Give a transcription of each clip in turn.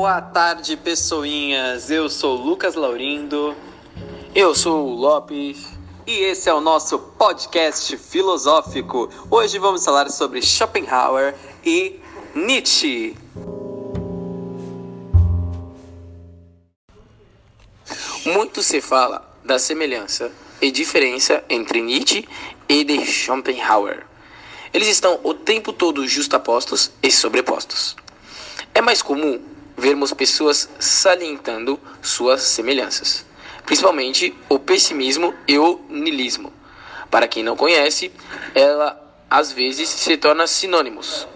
Boa tarde, pessoinhas. Eu sou Lucas Laurindo. Eu sou o Lopes. E esse é o nosso podcast filosófico. Hoje vamos falar sobre Schopenhauer e Nietzsche. Muito se fala da semelhança e diferença entre Nietzsche e de Schopenhauer. Eles estão o tempo todo justapostos e sobrepostos. É mais comum vermos pessoas salientando suas semelhanças, principalmente o pessimismo e o niilismo. Para quem não conhece, ela às vezes se torna sinônimos.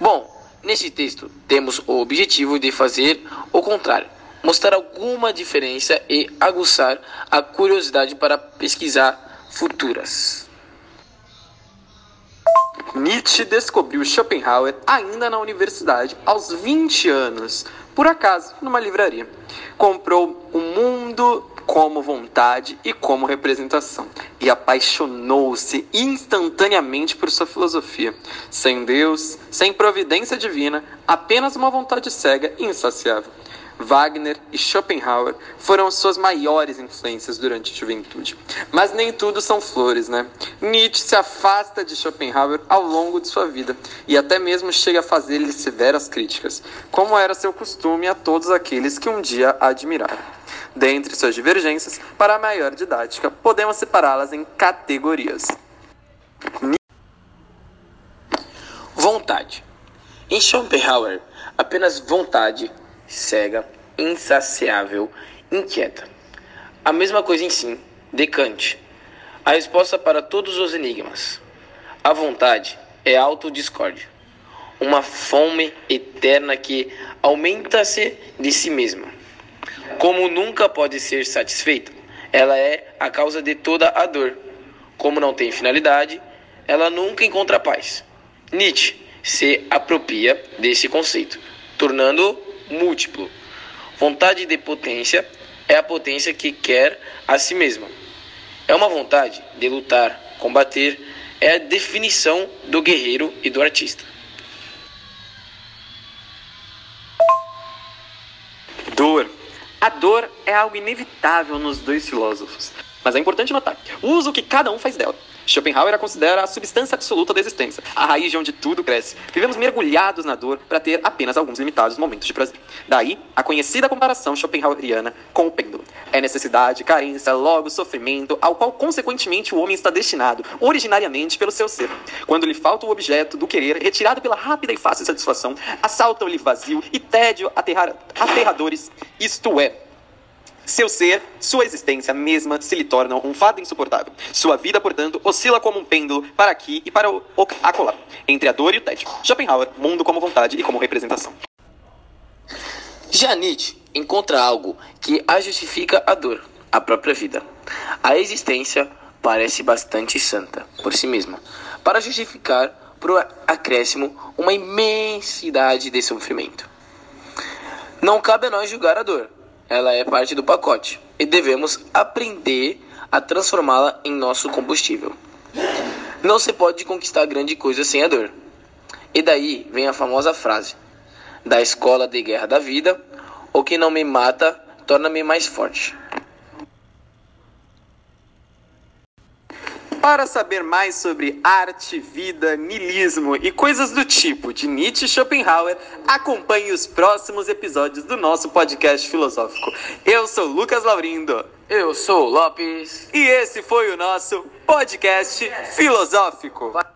Bom, neste texto temos o objetivo de fazer o contrário, mostrar alguma diferença e aguçar a curiosidade para pesquisar futuras. Nietzsche descobriu Schopenhauer ainda na universidade, aos 20 anos, por acaso, numa livraria. Comprou O Mundo como Vontade e como Representação e apaixonou-se instantaneamente por sua filosofia. Sem Deus, sem providência divina, apenas uma vontade cega e insaciável. Wagner e Schopenhauer foram suas maiores influências durante a juventude. Mas nem tudo são flores, né? Nietzsche se afasta de Schopenhauer ao longo de sua vida e até mesmo chega a fazer-lhe severas críticas, como era seu costume a todos aqueles que um dia admiraram. Dentre suas divergências, para a maior didática, podemos separá-las em categorias. Vontade. Em Schopenhauer, apenas vontade cega, insaciável, inquieta. A mesma coisa em si, de Kant. A resposta para todos os enigmas. A vontade é autodiscórdia, uma fome eterna que aumenta-se de si mesma. Como nunca pode ser satisfeita, ela é a causa de toda a dor. Como não tem finalidade, ela nunca encontra paz. Nietzsche se apropria desse conceito, tornando múltiplo. Vontade de potência é a potência que quer a si mesma. É uma vontade de lutar, combater, é a definição do guerreiro e do artista. Dor. A dor é algo inevitável nos dois filósofos. Mas é importante notar o uso que cada um faz dela. Schopenhauer a considera a substância absoluta da existência, a raiz de onde tudo cresce. Vivemos mergulhados na dor para ter apenas alguns limitados momentos de prazer. Daí, a conhecida comparação schopenhaueriana com o pêndulo. É necessidade, carência, logo sofrimento, ao qual consequentemente o homem está destinado, originariamente pelo seu ser. Quando lhe falta o objeto do querer, retirado pela rápida e fácil satisfação, assaltam-lhe vazio e tédio aterrar aterradores, isto é, seu ser, sua existência mesma se lhe tornam um fardo insuportável. Sua vida, portanto, oscila como um pêndulo para aqui e para o acolá, entre a dor e o tédio. Schopenhauer, mundo como vontade e como representação. Já Nietzsche encontra algo que a justifica a dor, a própria vida. A existência parece bastante santa por si mesma, para justificar por acréscimo uma imensidade de sofrimento. Não cabe a nós julgar a dor, ela é parte do pacote e devemos aprender a transformá-la em nosso combustível. Não se pode conquistar grande coisa sem a dor. E daí vem a famosa frase da escola de guerra da vida: o que não me mata torna-me mais forte. Para saber mais sobre arte, vida, niilismo e coisas do tipo de Nietzsche e Schopenhauer, acompanhe os próximos episódios do nosso podcast filosófico. Eu sou Lucas Laurindo. Eu sou Lopes. E esse foi o nosso podcast filosófico.